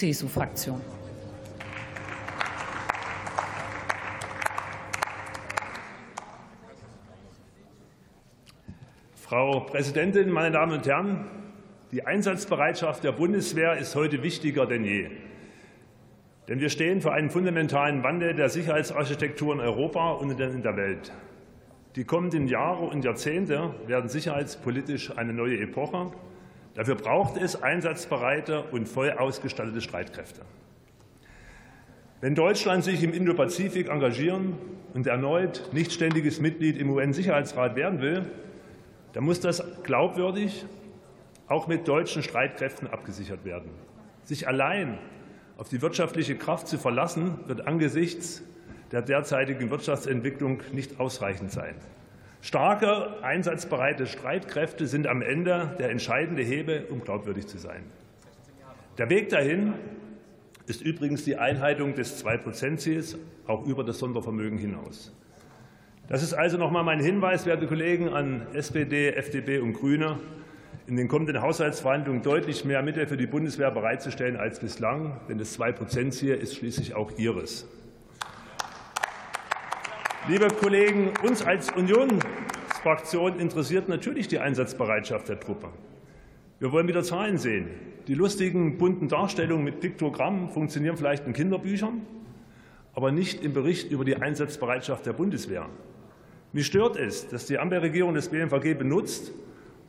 CSU-Fraktion. Frau Präsidentin, meine Damen und Herren! Die Einsatzbereitschaft der Bundeswehr ist heute wichtiger denn je. Denn wir stehen vor einem fundamentalen Wandel der Sicherheitsarchitektur in Europa und in der Welt. Die kommenden Jahre und Jahrzehnte werden sicherheitspolitisch eine neue Epoche. Dafür braucht es einsatzbereite und voll ausgestattete Streitkräfte. Wenn Deutschland sich im Indo-Pazifik engagieren und erneut nicht ständiges Mitglied im UN-Sicherheitsrat werden will, dann muss das glaubwürdig auch mit deutschen Streitkräften abgesichert werden. Sich allein auf die wirtschaftliche Kraft zu verlassen, wird angesichts der derzeitigen Wirtschaftsentwicklung nicht ausreichend sein. Starke, einsatzbereite Streitkräfte sind am Ende der entscheidende Hebel, um glaubwürdig zu sein. Der Weg dahin ist übrigens die Einhaltung des 2-Prozent-Ziels auch über das Sondervermögen hinaus. Das ist also noch einmal mein Hinweis, werte Kollegen, an SPD, FDP und Grüne, in den kommenden Haushaltsverhandlungen deutlich mehr Mittel für die Bundeswehr bereitzustellen als bislang, denn das 2-Prozent-Ziel ist schließlich auch Ihres. Liebe Kollegen, uns als Unionsfraktion interessiert natürlich die Einsatzbereitschaft der Truppe. Wir wollen wieder Zahlen sehen. Die lustigen, bunten Darstellungen mit Piktogrammen funktionieren vielleicht in Kinderbüchern, aber nicht im Bericht über die Einsatzbereitschaft der Bundeswehr. Mich stört es, dass die Ampelregierung das BMVG benutzt,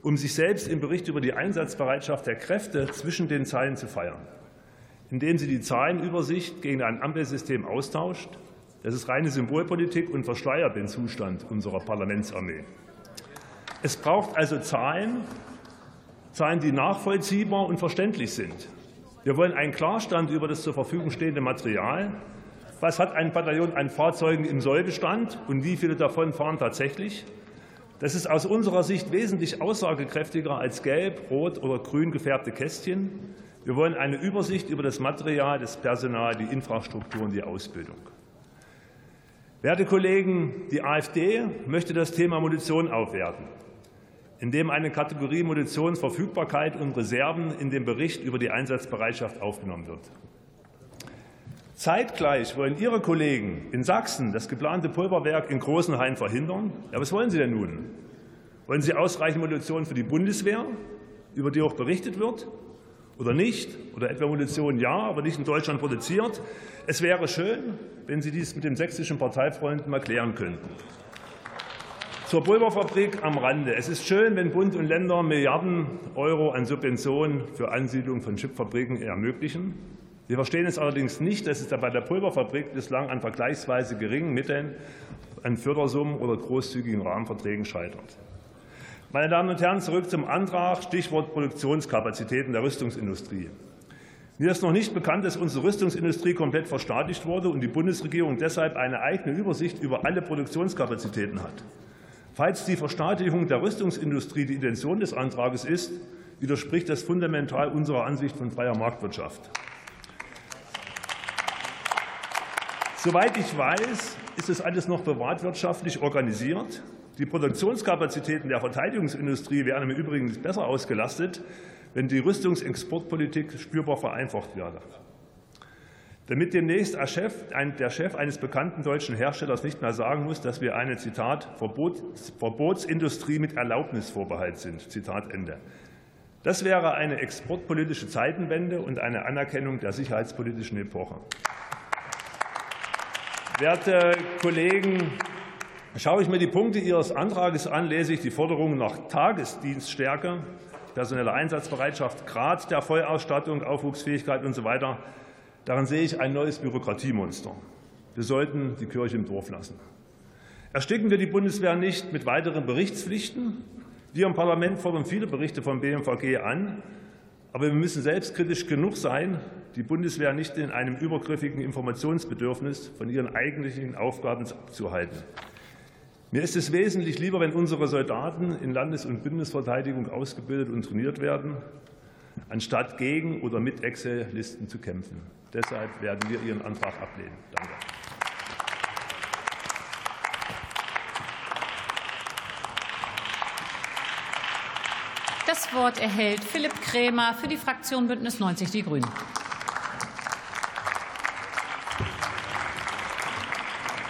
um sich selbst im Bericht über die Einsatzbereitschaft der Kräfte zwischen den Zeilen zu feiern, indem sie die Zahlenübersicht gegen ein Ampelsystem austauscht. Das ist reine Symbolpolitik und verschleiert den Zustand unserer Parlamentsarmee. Es braucht also Zahlen, Zahlen, die nachvollziehbar und verständlich sind. Wir wollen einen Klarstand über das zur Verfügung stehende Material. Was hat ein Bataillon an Fahrzeugen im Sollbestand und wie viele davon fahren tatsächlich? Das ist aus unserer Sicht wesentlich aussagekräftiger als gelb, rot oder grün gefärbte Kästchen. Wir wollen eine Übersicht über das Material, das Personal, die Infrastruktur und die Ausbildung. Werte Kollegen, die AfD möchte das Thema Munition aufwerten indem eine Kategorie Munitionsverfügbarkeit und Reserven in den Bericht über die Einsatzbereitschaft aufgenommen wird. Zeitgleich wollen Ihre Kollegen in Sachsen das geplante Pulverwerk in Großenhain verhindern. Ja, was wollen Sie denn nun? Wollen Sie ausreichend Munition für die Bundeswehr, über die auch berichtet wird, oder nicht? Oder etwa Munition ja, aber nicht in Deutschland produziert? Es wäre schön, wenn Sie dies mit dem sächsischen Parteifreunden mal klären könnten. Zur Pulverfabrik am Rande. Es ist schön, wenn Bund und Länder Milliarden Euro an Subventionen für Ansiedlung von Chipfabriken ermöglichen. Wir verstehen es allerdings nicht, dass es bei der Pulverfabrik bislang an vergleichsweise geringen Mitteln, an Fördersummen oder großzügigen Rahmenverträgen scheitert. Meine Damen und Herren, zurück zum Antrag. Stichwort Produktionskapazitäten der Rüstungsindustrie. Mir ist noch nicht bekannt, dass unsere Rüstungsindustrie komplett verstaatlicht wurde und die Bundesregierung deshalb eine eigene Übersicht über alle Produktionskapazitäten hat. Falls die Verstaatlichung der Rüstungsindustrie die Intention des Antrags ist, widerspricht das fundamental unserer Ansicht von freier Marktwirtschaft. Soweit ich weiß, ist es alles noch privatwirtschaftlich organisiert. Die Produktionskapazitäten der Verteidigungsindustrie wären im Übrigen besser ausgelastet, wenn die Rüstungsexportpolitik spürbar vereinfacht werde damit demnächst der Chef eines bekannten deutschen Herstellers nicht mehr sagen muss, dass wir eine Zitat, Verbotsindustrie mit Erlaubnisvorbehalt sind. Zitat Ende. Das wäre eine exportpolitische Zeitenwende und eine Anerkennung der sicherheitspolitischen Epoche. Werte Kollegen, schaue ich mir die Punkte Ihres Antrags an, lese ich die Forderungen nach Tagesdienststärke, personeller Einsatzbereitschaft, Grad der Vollausstattung, Aufwuchsfähigkeit usw. So. Daran sehe ich ein neues Bürokratiemonster. Wir sollten die Kirche im Dorf lassen. Ersticken wir die Bundeswehr nicht mit weiteren Berichtspflichten. Wir im Parlament fordern viele Berichte vom BMVG an. Aber wir müssen selbstkritisch genug sein, die Bundeswehr nicht in einem übergriffigen Informationsbedürfnis von ihren eigentlichen Aufgaben abzuhalten. Mir ist es wesentlich lieber, wenn unsere Soldaten in Landes- und Bündnisverteidigung ausgebildet und trainiert werden, anstatt gegen oder mit Excel-Listen zu kämpfen. Deshalb werden wir Ihren Antrag ablehnen. Danke. Das Wort erhält Philipp Krämer für die Fraktion Bündnis 90 Die Grünen.